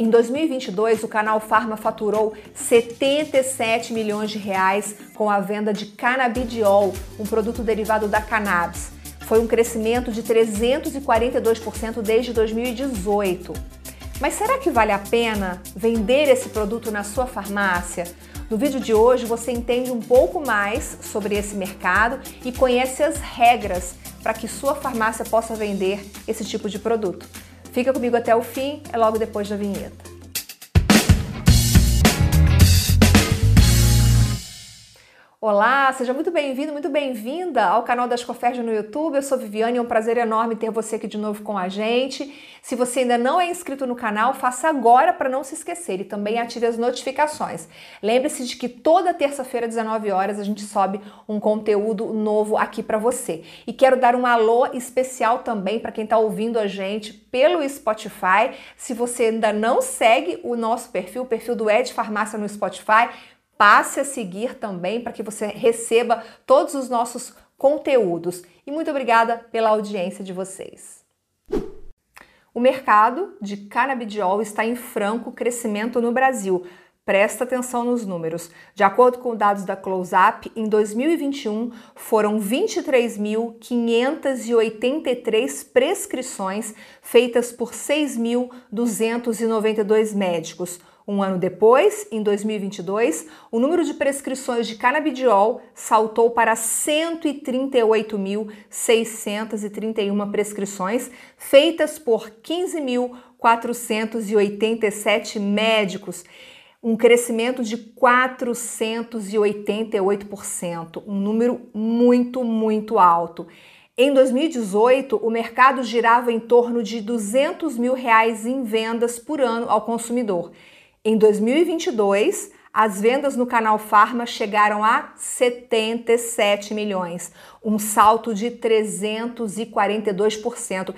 Em 2022, o canal Farma faturou 77 milhões de reais com a venda de canabidiol, um produto derivado da cannabis. Foi um crescimento de 342% desde 2018. Mas será que vale a pena vender esse produto na sua farmácia? No vídeo de hoje você entende um pouco mais sobre esse mercado e conhece as regras para que sua farmácia possa vender esse tipo de produto. Fica comigo até o fim, é logo depois da vinheta. Olá, seja muito bem-vindo, muito bem-vinda ao canal das Coferjas no YouTube. Eu sou Viviane, é um prazer enorme ter você aqui de novo com a gente. Se você ainda não é inscrito no canal, faça agora para não se esquecer e também ative as notificações. Lembre-se de que toda terça-feira, 19 horas, a gente sobe um conteúdo novo aqui para você. E quero dar um alô especial também para quem está ouvindo a gente pelo Spotify. Se você ainda não segue o nosso perfil, o perfil do Ed Farmácia no Spotify, passe a seguir também para que você receba todos os nossos conteúdos. E muito obrigada pela audiência de vocês. O mercado de canabidiol está em franco crescimento no Brasil. Presta atenção nos números. De acordo com dados da Close-Up, em 2021 foram 23.583 prescrições feitas por 6.292 médicos um ano depois, em 2022, o número de prescrições de canabidiol saltou para 138.631 prescrições, feitas por 15.487 médicos, um crescimento de 488%, um número muito, muito alto. Em 2018, o mercado girava em torno de 200 mil reais em vendas por ano ao consumidor. Em 2022, as vendas no canal Farma chegaram a 77 milhões, um salto de 342%.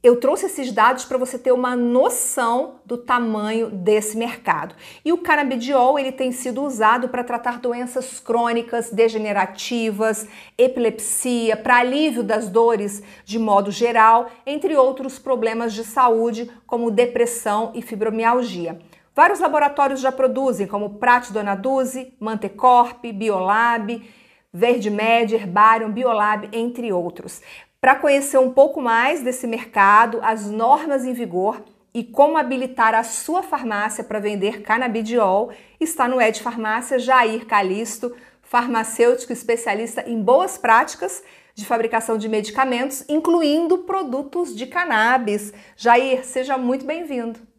Eu trouxe esses dados para você ter uma noção do tamanho desse mercado. E o canabidiol ele tem sido usado para tratar doenças crônicas, degenerativas, epilepsia, para alívio das dores de modo geral, entre outros problemas de saúde como depressão e fibromialgia. Vários laboratórios já produzem, como Prat Dona Duzi, Mantecorp, Biolab, Med, Herbarium, Biolab, entre outros. Para conhecer um pouco mais desse mercado, as normas em vigor e como habilitar a sua farmácia para vender canabidiol, está no Ed Farmácia Jair Calisto, farmacêutico especialista em boas práticas de fabricação de medicamentos, incluindo produtos de cannabis. Jair, seja muito bem-vindo.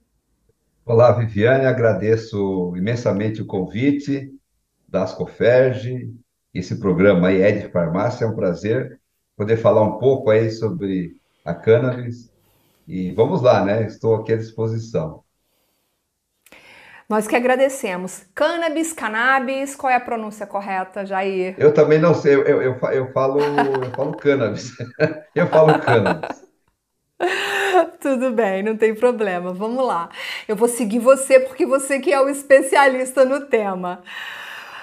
Olá, Viviane, agradeço imensamente o convite da Ascoferge, esse programa aí, Ed Farmácia, é um prazer poder falar um pouco aí sobre a cannabis e vamos lá, né? Estou aqui à disposição. Nós que agradecemos. Cannabis, cannabis, qual é a pronúncia correta, Jair? Eu também não sei, eu, eu, eu falo, eu falo cannabis. eu falo cannabis. Tudo bem, não tem problema. Vamos lá. Eu vou seguir você porque você que é o especialista no tema.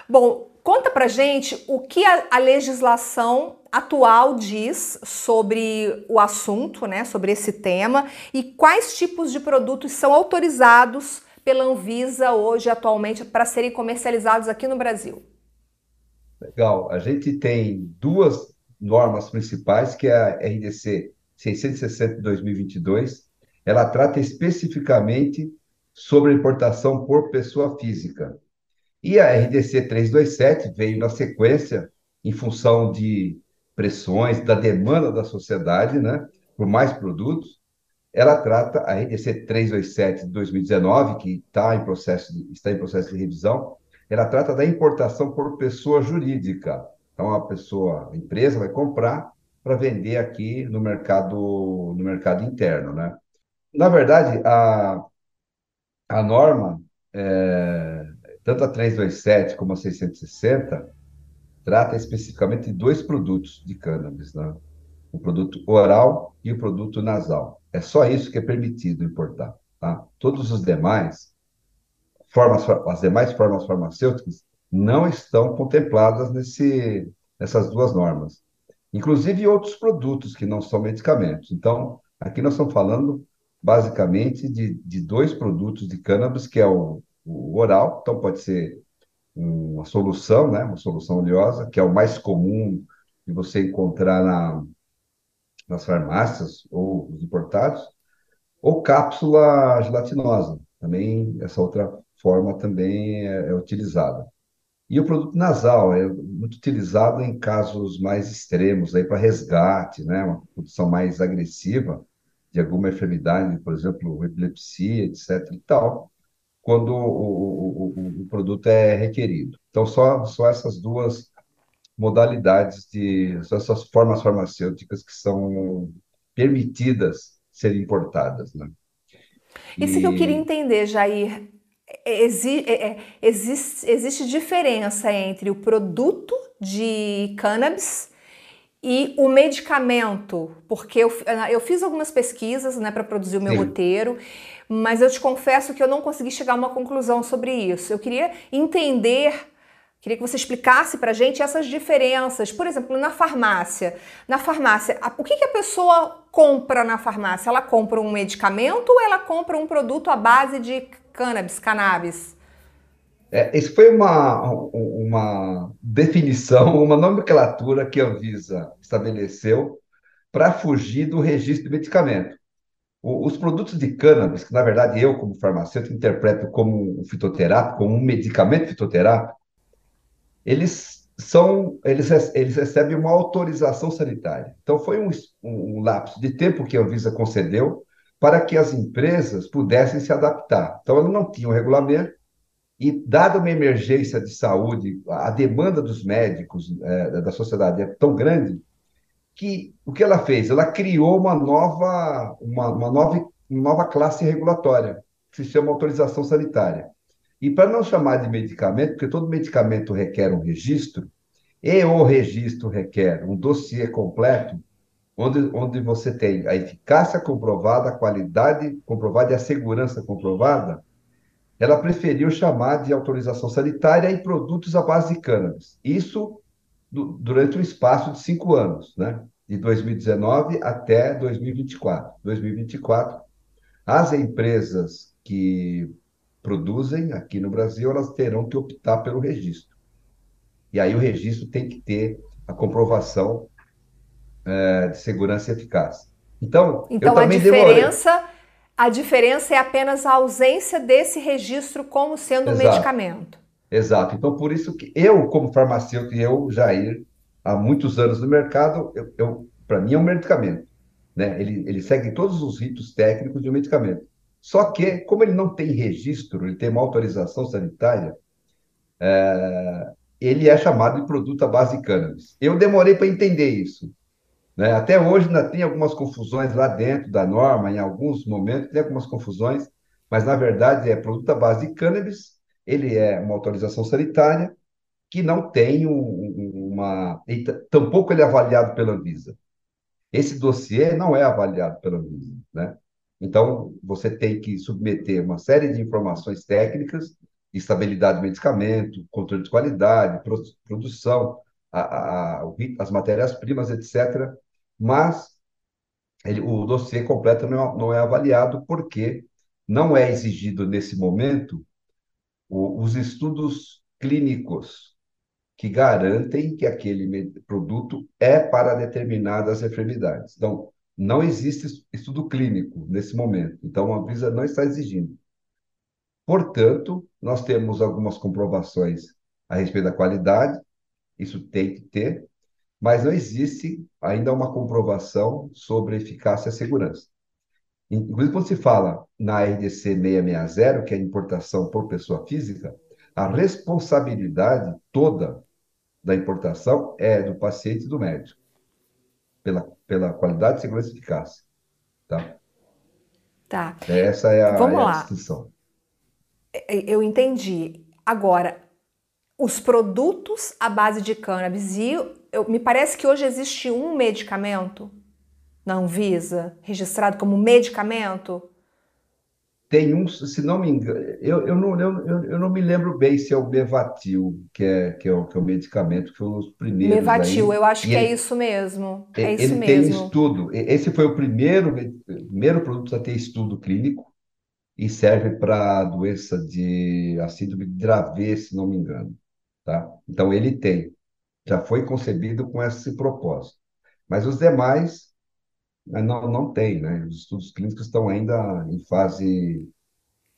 Bom, conta pra gente o que a, a legislação atual diz sobre o assunto, né, sobre esse tema e quais tipos de produtos são autorizados pela Anvisa hoje atualmente para serem comercializados aqui no Brasil. Legal. A gente tem duas normas principais, que é a RDC 660 de 2022, ela trata especificamente sobre a importação por pessoa física. E a RDC 327 veio na sequência, em função de pressões, da demanda da sociedade, né, por mais produtos. Ela trata a RDC 327 de 2019, que tá em processo de, está em processo de revisão, ela trata da importação por pessoa jurídica. Então, a pessoa, a empresa vai comprar para vender aqui no mercado, no mercado interno, né? Na verdade, a, a norma, é, tanto a 327 como a 660, trata especificamente de dois produtos de cannabis, né? O produto oral e o produto nasal. É só isso que é permitido importar, tá? Todos os demais, formas, as demais formas farmacêuticas não estão contempladas nesse, nessas duas normas inclusive outros produtos que não são medicamentos. Então, aqui nós estamos falando basicamente de, de dois produtos de cannabis, que é o, o oral, então pode ser uma solução, né, uma solução oleosa, que é o mais comum de você encontrar na, nas farmácias ou os importados, ou cápsula gelatinosa, também essa outra forma também é, é utilizada. E o produto nasal é muito utilizado em casos mais extremos, aí para resgate, né, uma produção mais agressiva de alguma enfermidade, por exemplo, epilepsia, etc. e tal, quando o, o, o produto é requerido. Então, só, só essas duas modalidades de essas formas farmacêuticas que são permitidas serem importadas, né? Isso e... que eu queria entender, Jair. Exi é, é, existe, existe diferença entre o produto de cannabis e o medicamento, porque eu, eu fiz algumas pesquisas né, para produzir o meu Sim. roteiro, mas eu te confesso que eu não consegui chegar a uma conclusão sobre isso. Eu queria entender Queria que você explicasse para a gente essas diferenças. Por exemplo, na farmácia. Na farmácia, o que, que, a pessoa compra na farmácia? Ela compra um medicamento ou ela compra um produto à base de cannabis, cannabis? É, isso foi uma, uma definição, uma nomenclatura que a Anvisa estabeleceu para fugir do registro de medicamento. O, os produtos de cannabis, que na verdade eu, como farmacêutico, interpreto como um fitoterápico, como um medicamento fitoterápico, eles são, eles, eles recebem uma autorização sanitária. Então, foi um, um lapso de tempo que a Anvisa concedeu para que as empresas pudessem se adaptar. Então, ela não tinha um regulamento, e, dada uma emergência de saúde, a demanda dos médicos, é, da sociedade é tão grande, que o que ela fez? Ela criou uma nova, uma, uma nova, uma nova classe regulatória, que se chama autorização sanitária. E para não chamar de medicamento, porque todo medicamento requer um registro, e o registro requer um dossiê completo, onde, onde você tem a eficácia comprovada, a qualidade comprovada e a segurança comprovada, ela preferiu chamar de autorização sanitária em produtos à base de cannabis. Isso do, durante um espaço de cinco anos, né? de 2019 até 2024. 2024, as empresas que produzem aqui no Brasil, elas terão que optar pelo registro. E aí o registro tem que ter a comprovação é, de segurança e eficácia. Então, então a diferença, demorei. a diferença é apenas a ausência desse registro como sendo Exato. um medicamento. Exato. Então, por isso que eu, como farmacêutico, e eu, Jair, há muitos anos no mercado, eu, eu para mim é um medicamento. Né? Ele, ele segue todos os ritos técnicos de um medicamento. Só que, como ele não tem registro, ele tem uma autorização sanitária, é, ele é chamado de produto à base de cannabis. Eu demorei para entender isso. Né? Até hoje ainda tem algumas confusões lá dentro da norma, em alguns momentos tem algumas confusões, mas na verdade é produto à base de cannabis, ele é uma autorização sanitária que não tem um, uma. Tampouco ele é avaliado pela Anvisa. Esse dossiê não é avaliado pela Anvisa. Né? Então, você tem que submeter uma série de informações técnicas, estabilidade do medicamento, controle de qualidade, produção, a, a, a, as matérias-primas, etc. Mas ele, o dossiê completo não é, não é, avaliado porque não é exigido nesse momento o, os estudos clínicos que garantem que aquele produto é para determinadas enfermidades. Então, não existe estudo clínico nesse momento, então a Anvisa não está exigindo. Portanto, nós temos algumas comprovações a respeito da qualidade, isso tem que ter, mas não existe ainda uma comprovação sobre eficácia e segurança. Inclusive, quando se fala na RDC 660, que é a importação por pessoa física, a responsabilidade toda da importação é do paciente e do médico pela, pela qualidade, segurança e eficácia. Tá? Tá. Essa é a, Vamos é a distinção. É, é, eu entendi. Agora, os produtos à base de cannabis, e eu, me parece que hoje existe um medicamento na Anvisa, registrado como medicamento. tem um, se não me engano, eu, eu, não, eu, eu não me lembro bem se é o Mevatil, que é, que é, o, que é o medicamento, que foi dos primeiros. Mevatil, aí. eu acho E que é ele, isso mesmo. É ele isso tem um mesmo. estudo. Esse foi o primeiro, primeiro produto a ter estudo clínico e serve para doença de a síndrome de Dravet, se não me engano, tá? Então ele tem, já foi concebido com esse propósito. Mas os demais eh, não, não tem, né? Os estudos clínicos estão ainda em fase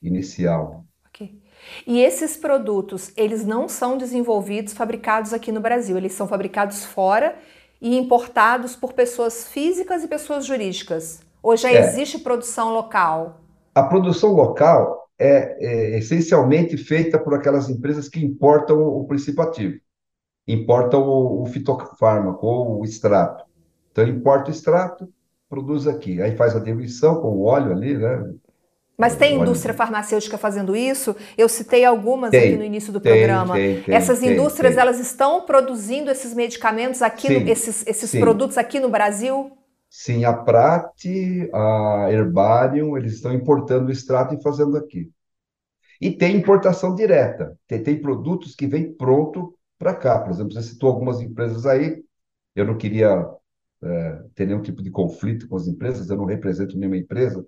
inicial. Ok. E esses produtos, eles não são desenvolvidos, fabricados aqui no Brasil, eles são fabricados fora e importados por pessoas físicas e pessoas jurídicas. Ou já É, existe produção local? a produção local é, é essencialmente feita por aquelas empresas que importam o princípio ativo, importam o, o fitofármaco ou o extrato. Então, importa o extrato, produz aqui. Aí faz a diluição com o óleo ali, né? Mas tem indústria farmacêutica fazendo isso? Eu citei algumas aqui no tem, início do tem, programa. tem, tem, Essas tem, indústrias, tem. elas estão produzindo esses medicamentos aqui, no- Sim, esses, esses sim. produtos aqui no Brasil? Sim, a Prate, a Herbarium, eles estão importando o extrato e fazendo aqui. E tem importação direta. Tem, tem produtos que vêm pronto para cá. Por exemplo, você citou algumas empresas aí. Eu não queria eh, ter nenhum tipo de conflito com as empresas, eu não represento nenhuma empresa,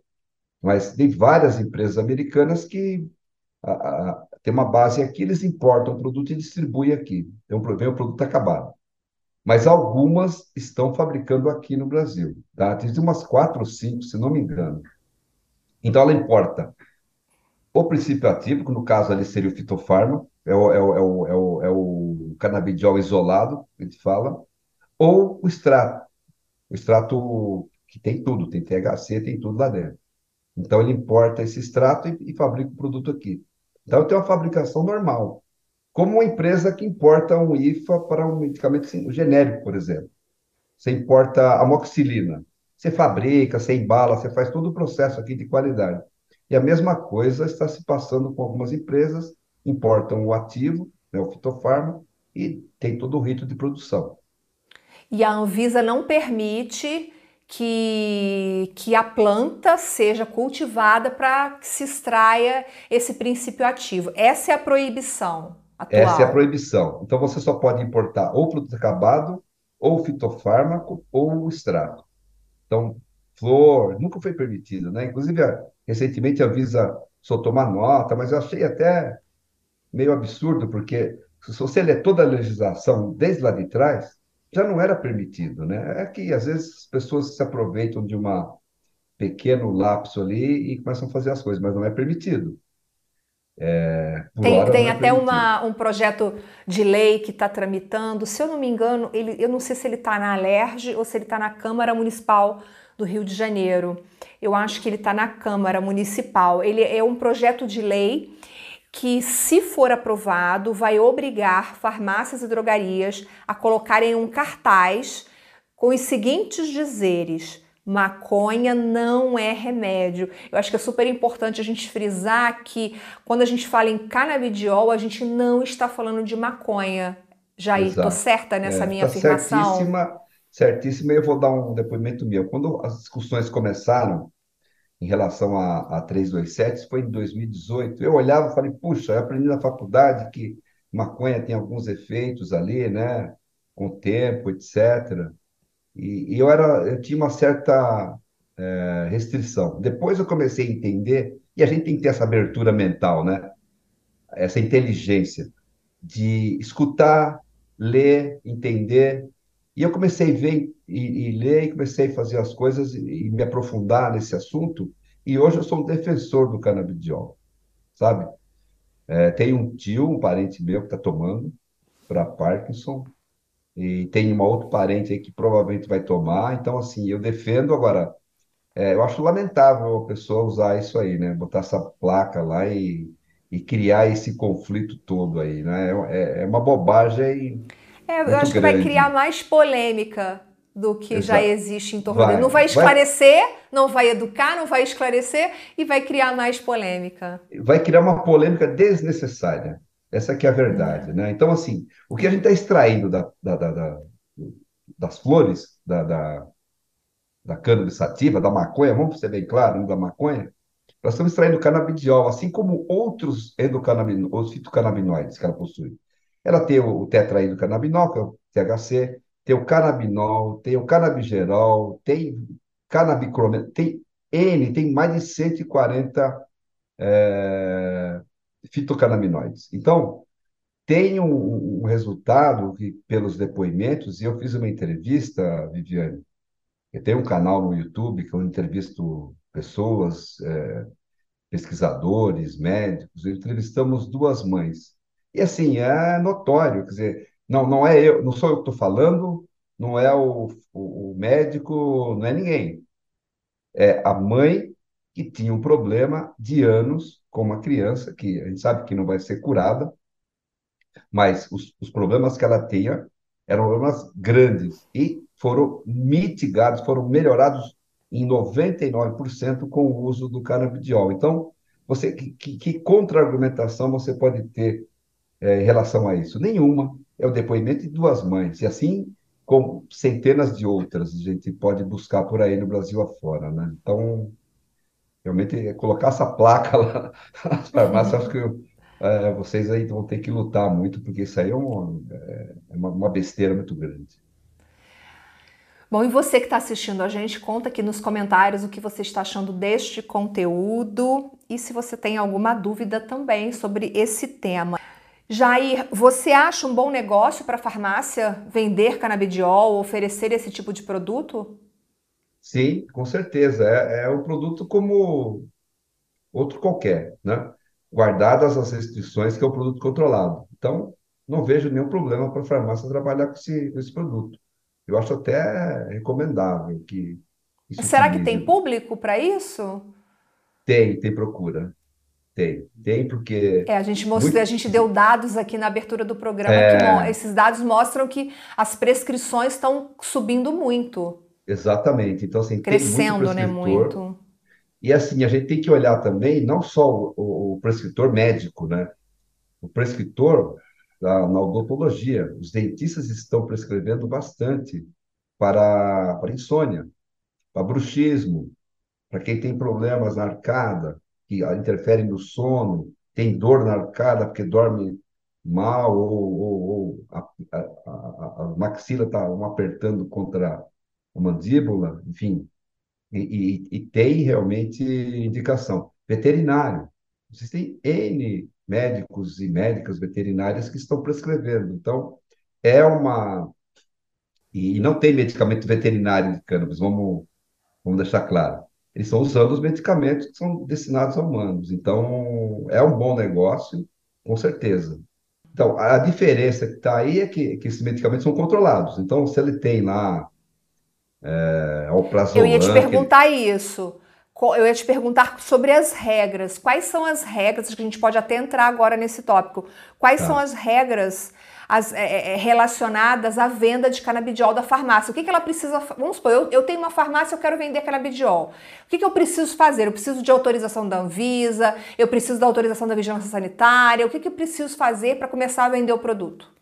mas tem várias empresas americanas que a, a, tem uma base aqui, eles importam o produto e distribuem aqui. Então, vem o produto acabado. Mas algumas estão fabricando aqui no Brasil. Tá? Tem umas quatro ou cinco, se não me engano. Então, ela importa o princípio ativo, que no caso ali seria o fitofarma, é o, é o, é o, é o, é o canabidiol isolado, a gente fala, ou o extrato. O extrato que tem tudo, tem THC, tem tudo lá dentro. Então, ele importa esse extrato e, e fabrica o produto aqui. Então, tem uma fabricação normal. Como uma empresa que importa um IFA para um medicamento assim, um genérico, por exemplo. Você importa amoxicilina. Você fabrica, você embala, você faz todo o processo aqui de qualidade. E a mesma coisa está se passando com algumas empresas, importam o ativo, né, o fitofarma, e tem todo o rito de produção. E a Anvisa não permite que, que a planta seja cultivada para que se extraia esse princípio ativo. Essa é a proibição Essa é a atual. proibição. Então, você só pode importar ou produto acabado, ou fitofármaco, ou extrato. Então, flor nunca foi permitido, né? Inclusive, recentemente a Anvisa soltou uma nota, mas eu achei até meio absurdo, porque se você ler toda a legislação desde lá de trás, já não era permitido, né? É que às vezes as pessoas se aproveitam de uma pequeno lapso ali e começam a fazer as coisas, mas não é permitido. Por Tem, tem é até uma, um projeto de lei que está tramitando. Se eu não me engano, ele, eu não sei se ele está na Alerj ou se ele está na Câmara Municipal do Rio de Janeiro. Eu acho que ele está na Câmara Municipal. Ele é um projeto de lei que, se for aprovado, vai obrigar farmácias e drogarias a colocarem um cartaz com os seguintes dizeres: maconha não é remédio. Eu acho que é super importante a gente frisar que quando a gente fala em canabidiol, a gente não está falando de maconha. Jair, tô Exato. certa nessa É, minha tá afirmação? certíssima, certíssima, e eu vou dar um depoimento meu. Quando as discussões começaram em relação a, a 327, isso foi em 2018, eu olhava e falei, puxa, eu aprendi na faculdade que maconha tem alguns efeitos ali, né? Com o tempo, etc. E, e eu era, eu tinha uma certa eh, restrição. Depois eu comecei a entender, e a gente tem que ter essa abertura mental, né? Essa inteligência de escutar, ler, entender. E eu comecei a ver e, e ler, e comecei a fazer as coisas e, e me aprofundar nesse assunto. E hoje eu sou um defensor do canabidiol, sabe? É, tem um tio, um parente meu que está tomando para Parkinson, e tem um outro parente aí que provavelmente vai tomar. Então, assim, eu defendo. Agora, é, eu acho lamentável a pessoa usar isso aí, né? Botar essa placa lá e, e criar esse conflito todo aí, né? É, é é uma bobagem É, eu muito acho que vai criar mais polêmica do que já Exato. existe em torno dele. Não Vai, vai vai, esclarecer, não vai educar, não vai esclarecer e vai criar mais polêmica. vai criar uma polêmica desnecessária. Essa que é a verdade, né? Então, assim, o que a gente está extraindo da, da- da- da- das flores, da, da, da cannabis sativa, da maconha, vamos ser bem claro, né, da maconha, Nós estamos extraindo canabidiol, assim como outros endocannabinoides, fitocannabinoides que ela possui. Ela tem o tetraidrocannabinol, que é o THC, tem o canabinol, tem o canabigerol, tem canabicromeno, tem N, tem mais de 140 é, fitocannabinoides. Então, tem um, um, resultado que, pelos depoimentos, e eu fiz uma entrevista, Viviane, eu tenho um canal no YouTube que eu entrevisto pessoas, é, pesquisadores, médicos, entrevistamos duas mães. E assim, é notório, quer dizer, não, não é eu, não sou eu que estou falando, não é o, o, o médico, não é ninguém. É a mãe que tinha um problema de anos com uma criança, que a gente sabe que não vai ser curada, mas os, os problemas que ela tinha eram problemas grandes e foram mitigados, foram melhorados em 99% com o uso do canabidiol. Então, você que, que, que contra-argumentação você pode ter é, em relação a isso? Nenhuma. É o depoimento de duas mães. E assim, com centenas de outras, a gente pode buscar por aí no Brasil afora. Né? Então, realmente, colocar essa placa lá nas farmácias, acho que é, vocês aí vão ter que lutar muito, porque isso aí é, um, é, é uma, uma besteira muito grande. Bom, e você que está assistindo a gente, conta aqui nos comentários o que você está achando deste conteúdo e se você tem alguma dúvida também sobre esse tema. Jair, você acha um bom negócio para a farmácia vender canabidiol, oferecer esse tipo de produto? Sim, com certeza. É, é um produto como outro qualquer, né? Guardadas as restrições que é o um produto controlado. Então, não vejo nenhum problema para a farmácia trabalhar com esse, com esse produto. Eu acho até recomendável que Será que tem público para isso? Tem, tem procura. Tem, tem porque. É, a gente mostrou, muito... a gente deu dados aqui na abertura do programa é... que esses dados mostram que as prescrições estão subindo muito. Exatamente. Então, assim, crescendo, né, muito. E assim, a gente tem que olhar também não só o, o prescritor médico, né? O prescritor da, na odontologia, os dentistas estão prescrevendo bastante para, para insônia, para bruxismo, para quem tem problemas na arcada, que interferem no sono, tem dor na arcada porque dorme mal, ou, ou, ou a, a, a, a maxila está um apertando contra a mandíbula, enfim. E, e, e, tem realmente indicação. Veterinário. Existem N médicos e médicas veterinárias que estão prescrevendo. Então, é uma. E não tem medicamento veterinário de cannabis, vamos, vamos deixar claro eles estão usando os medicamentos que são destinados a humanos. Então, é um bom negócio, com certeza. Então, a diferença que está aí é que, que esses medicamentos são controlados. Então, se ele tem lá é, Eu ia te perguntar ele... isso. Eu ia te perguntar sobre as regras. Quais são as regras? que a gente pode até entrar agora nesse tópico. Quais tá. são as regras as, é, é, é, relacionadas à venda de canabidiol da farmácia. O que, que ela precisa. Vamos supor, eu, eu tenho uma farmácia, eu quero vender canabidiol. O que, que eu preciso fazer? Eu preciso de autorização da Anvisa, eu preciso da autorização da Vigilância Sanitária. O que, que eu preciso fazer para começar a vender o produto?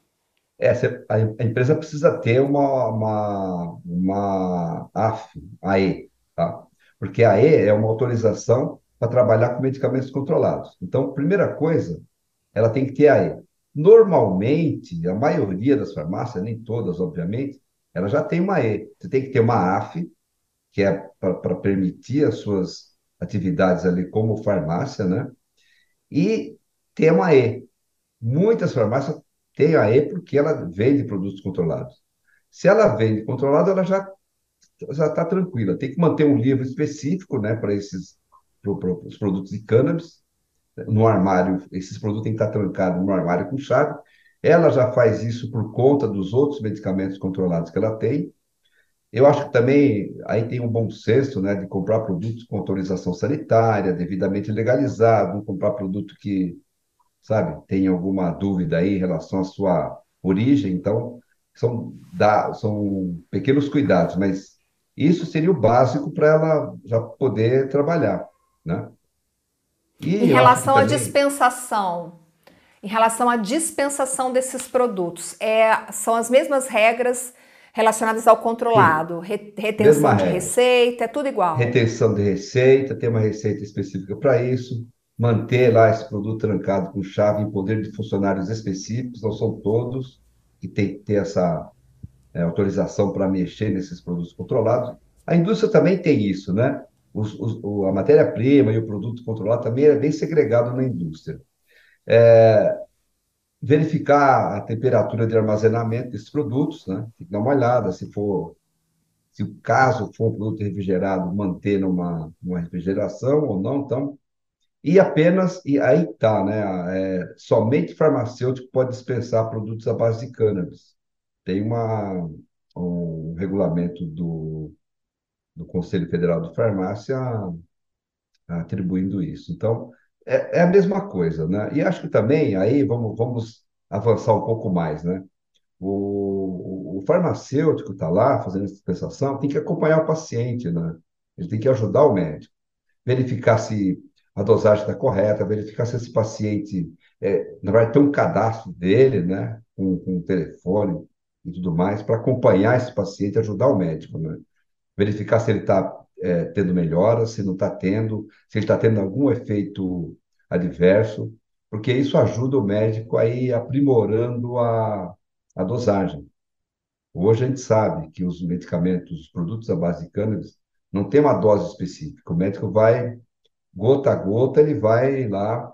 É, a empresa precisa ter uma, uma, uma AF, AE, tá? Porque a AE é uma autorização para trabalhar com medicamentos controlados. Então, primeira coisa, ela tem que ter a AE. Normalmente, a maioria das farmácias, nem todas, obviamente, ela já tem uma E. Você tem que ter uma AF, que é para permitir as suas atividades ali como farmácia, né? E ter uma E. Muitas farmácias têm a E porque ela vende produtos controlados. Se ela vende controlado, ela já já está tranquila. Tem que manter um livro específico, né, para esses pro, pro, os produtos de cannabis no armário, esses produtos têm que estar trancados no armário com chave. Ela já faz isso por conta dos outros medicamentos controlados que ela tem. Eu acho que também aí tem um bom senso, né, de comprar produtos com autorização sanitária, devidamente legalizado, não comprar produto que, sabe, tem alguma dúvida aí em relação à sua origem. Então, são, são pequenos cuidados, mas isso seria o básico para ela já poder trabalhar, né? E em relação à dispensação, em relação à dispensação desses produtos, é, são as mesmas regras Relacionadas ao controlado, Re, retenção de receita, é tudo igual. Retenção de receita, tem uma receita específica para isso, manter lá esse produto trancado com chave em poder de funcionários específicos, não são todos, que tem que ter essa é, autorização para mexer nesses produtos controlados. A indústria também tem isso, né? Os, os, a matéria-prima e o produto controlado também é bem segregado na indústria. É, verificar a temperatura de armazenamento desses produtos, né? Tem que dar uma olhada se for, se o caso for um produto refrigerado, manter numa, numa refrigeração ou não, então. E apenas, e aí tá, né? É, somente farmacêutico pode dispensar produtos à base de cannabis. Tem uma, um regulamento do, do Conselho Federal de Farmácia atribuindo isso. Então, é, é, a mesma coisa, né? E acho que também, aí vamos, vamos avançar um pouco mais, né? O, o, farmacêutico está lá fazendo essa dispensação, tem que acompanhar o paciente, né? Ele tem que ajudar o médico, verificar se a dosagem está correta, verificar se esse paciente, é, na verdade, um cadastro dele, né? Com, com o telefone e tudo mais, para acompanhar esse paciente, ajudar o médico, né? Verificar se ele está é, tendo melhoras, se não está tendo, se ele está tendo algum efeito adverso, porque isso ajuda o médico a ir aprimorando a, a dosagem. Hoje a gente sabe que os medicamentos, os produtos à base de cannabis, não tem uma dose específica. O médico vai, gota a gota, ele vai lá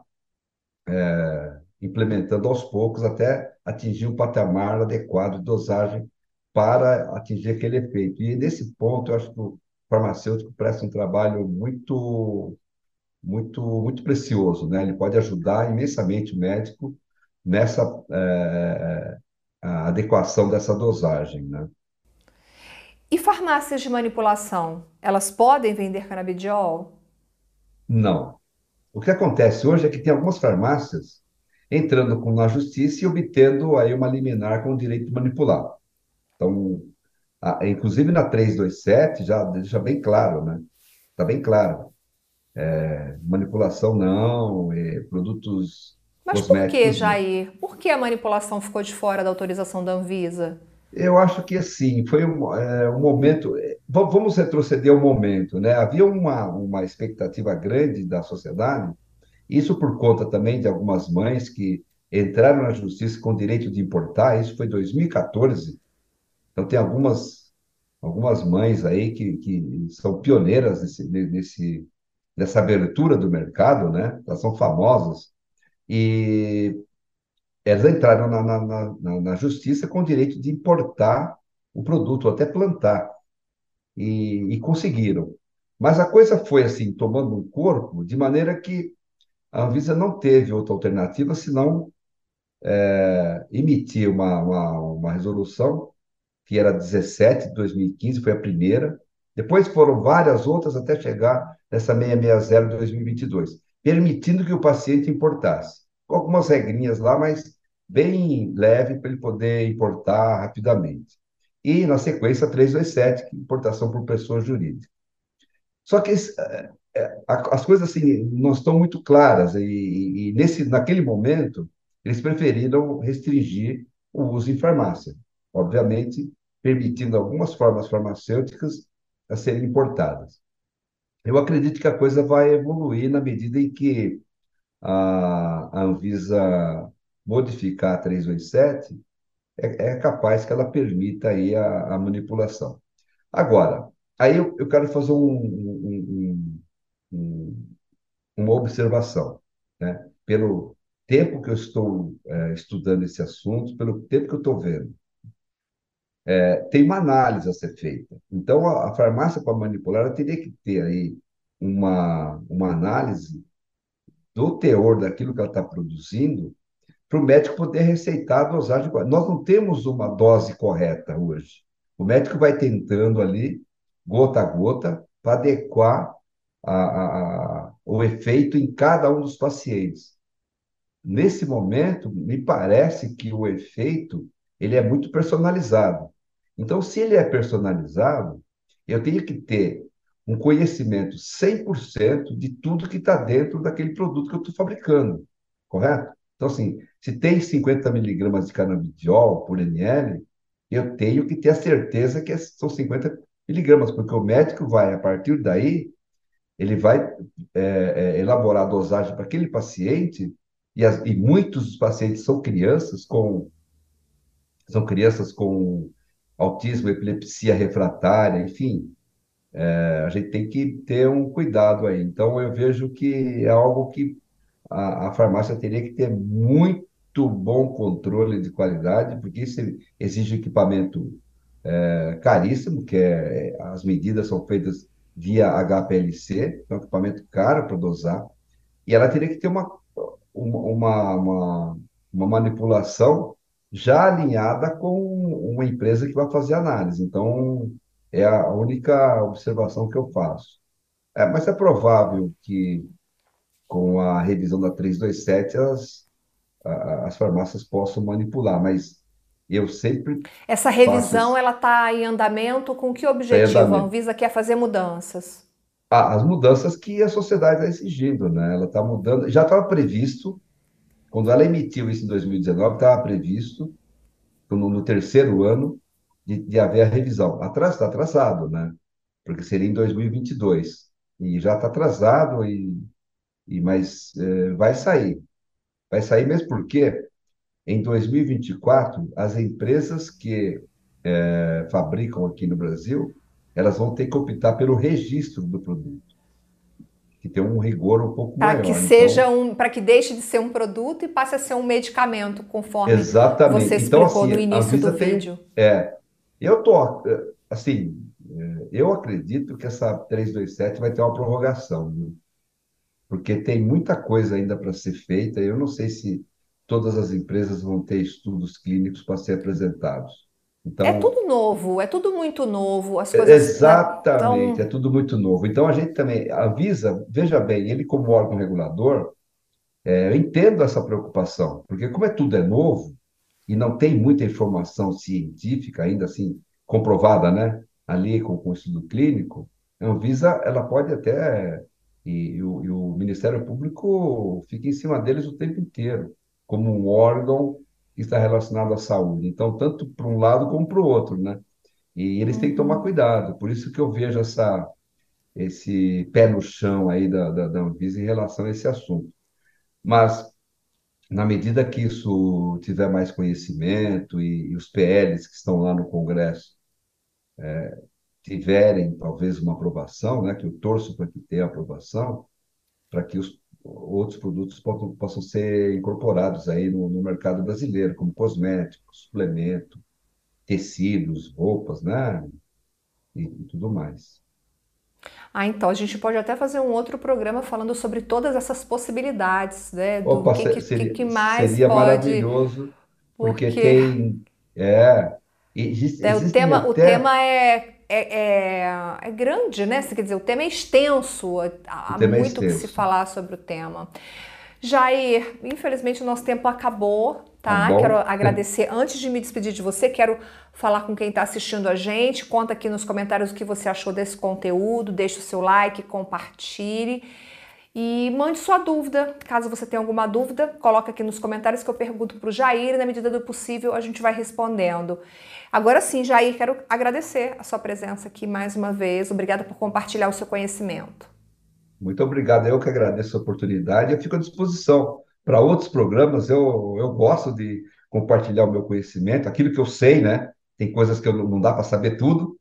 é, implementando aos poucos até atingir um patamar adequado de dosagem para atingir aquele efeito. E nesse ponto, eu acho que o farmacêutico presta um trabalho muito, muito, muito precioso, né? Ele pode ajudar imensamente o médico nessa é, adequação dessa dosagem, né? E farmácias de manipulação, elas podem vender canabidiol? Não. O que acontece hoje é que tem algumas farmácias entrando com, na justiça e obtendo aí uma liminar com o direito de manipular. Então, ah, inclusive na 327 já deixa bem claro, né? Está bem claro. É, manipulação não, é, produtos Mas por que, Jair? Por que a manipulação ficou de fora da autorização da Anvisa? Eu acho que assim, foi um, é, um momento. É, vamos retroceder ao momento, né? Havia uma, uma expectativa grande da sociedade, isso por conta também de algumas mães que entraram na justiça com direito de importar, isso foi em 2014, então, tem algumas, algumas mães aí que, que são pioneiras nesse, nesse, nessa abertura do mercado, né? Elas são famosas. E elas entraram na, na, na, na justiça com o direito de importar o produto, até plantar. E, e, conseguiram. Mas a coisa foi assim, tomando um corpo, de maneira que a Anvisa não teve outra alternativa senão é, emitir uma, uma, uma resolução que era 17 de 2015, foi a primeira. Depois foram várias outras até chegar nessa 660 de 2022, permitindo que o paciente importasse. Com algumas regrinhas lá, mas bem leve para ele poder importar rapidamente. E, na sequência, 327, que é importação por pessoa jurídica. Só que é, é, as coisas assim não estão muito claras e, e, nesse naquele momento eles preferiram restringir o uso em farmácia. Obviamente, permitindo algumas formas farmacêuticas a serem importadas. Eu acredito que a coisa vai evoluir na medida em que a, Anvisa modificar a 387, é, é capaz que ela permita aí a, a manipulação. Agora, aí eu, eu quero fazer um, um, um, uma observação, né? Pelo tempo que eu estou é, estudando esse assunto, pelo tempo que eu estou vendo, é, tem uma análise a ser feita. Então, a, a farmácia, para manipular, ela teria que ter aí uma, uma análise do teor daquilo que ela está produzindo para o médico poder receitar a dosagem. Nós não temos uma dose correta hoje. O médico vai tentando ali, gota a gota, para adequar a, a, a, o efeito em cada um dos pacientes. Nesse momento, me parece que o efeito ele é muito personalizado. Então, se ele é personalizado, eu tenho que ter um conhecimento 100% de tudo que está dentro daquele produto que eu estou fabricando, correto? Então, assim, se tem 50 miligramas de canabidiol por ml, eu tenho que ter a certeza que são 50 miligramas, porque o médico vai, a partir daí, ele vai é, é, elaborar a dosagem para aquele paciente, e, as, e muitos pacientes são crianças com são crianças com autismo, epilepsia refratária, enfim, é, a gente tem que ter um cuidado aí. Então, eu vejo que é algo que a, a farmácia teria que ter muito bom controle de qualidade, porque isso exige equipamento é, caríssimo, que é, as medidas são feitas via HPLC, é um equipamento caro para dosar, e ela teria que ter uma, uma, uma, uma manipulação já alinhada com uma empresa que vai fazer análise. Então, é a única observação que eu faço. É, mas é provável que, com a revisão da 327, as, as farmácias possam manipular, mas eu sempre. Essa revisão ela está em andamento com que objetivo? Tá a Anvisa quer fazer mudanças? Ah, as mudanças que a sociedade está exigindo, né? Ela está mudando. Já estava previsto, quando ela emitiu isso em 2019, estava previsto, no, no terceiro ano, de, de haver a revisão. Atrás está atrasado, né? Porque seria em 2022 e já está atrasado e, e mas é, vai sair, vai sair mesmo porque em 2024 as empresas que é, fabricam aqui no Brasil elas vão ter que optar pelo registro do produto que tem um rigor um pouco para maior. que seja então, um, para que deixe de ser um produto e passe a ser um medicamento, conforme exatamente. você então, explicou assim, no início do tem, vídeo. É, eu tô, assim, eu acredito que essa 327 vai ter uma prorrogação, viu? porque tem muita coisa ainda para ser feita. Eu não sei se todas as empresas vão ter estudos clínicos para ser apresentados. Então, é tudo novo, é tudo muito novo, as coisas. Exatamente, tão... é tudo muito novo. Então a gente também avisa, veja bem, ele como órgão regulador, é, eu entendo essa preocupação, porque como é tudo é novo, e não tem muita informação científica ainda assim comprovada, né? Ali com, com o estudo clínico, a Anvisa ela pode até e, e, o, e, o, Ministério Público fica em cima deles o tempo inteiro, como um órgão que está relacionado à saúde. Então, tanto para um lado como para o outro, né? E eles têm que tomar uhum. cuidado. Por isso que eu vejo essa, esse pé no chão aí da, da, da Anvisa em relação a esse assunto. Mas na medida que isso tiver mais conhecimento e, e os PLs que estão lá no Congresso é, tiverem talvez uma aprovação, né, que eu torço para que tenha aprovação, para que os outros produtos possam, possam ser incorporados aí no, no, mercado brasileiro, como cosméticos, suplemento, tecidos, roupas, né, e, e tudo mais. Ah, então a gente pode até fazer um outro programa falando sobre todas essas possibilidades, né? Do Opa, que, seria, que, mais seria pode... maravilhoso, porque, porque tem. É, existe, é, o tema, até... o tema é, é, é, é, grande, né? Quer dizer, o tema é extenso, há é muito é que se falar sobre o tema. Jair, infelizmente o nosso tempo acabou, tá? tá quero agradecer. Antes de me despedir de você, quero falar com quem está assistindo a gente. Conta aqui nos comentários o que você achou desse conteúdo. Deixe o seu like, compartilhe. E mande sua dúvida. Caso você tenha alguma dúvida, coloca aqui nos comentários que eu pergunto para o Jair e na medida do possível a gente vai respondendo. Agora sim, Jair, quero agradecer a sua presença aqui mais uma vez. Obrigada por compartilhar o seu conhecimento. Muito obrigado, eu que agradeço a oportunidade. Eu fico à disposição para outros programas. Eu, eu gosto de compartilhar o meu conhecimento, aquilo que eu sei, né? Tem coisas que eu não dá para saber tudo,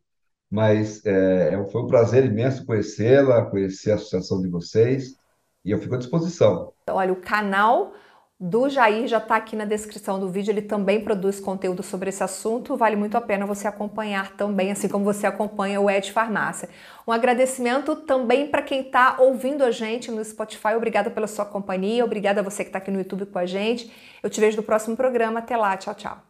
mas é, é, foi um prazer imenso conhecê-la, conhecer a associação de vocês, e eu fico à disposição. Olha, o canal do Jair já está aqui na descrição do vídeo, ele também produz conteúdo sobre esse assunto, vale muito a pena você acompanhar também, assim como você acompanha o Ed Farmácia. Um agradecimento também para quem está ouvindo a gente no Spotify, obrigada pela sua companhia, obrigada a você que está aqui no YouTube com a gente. Eu te vejo no próximo programa, até lá, tchau, tchau.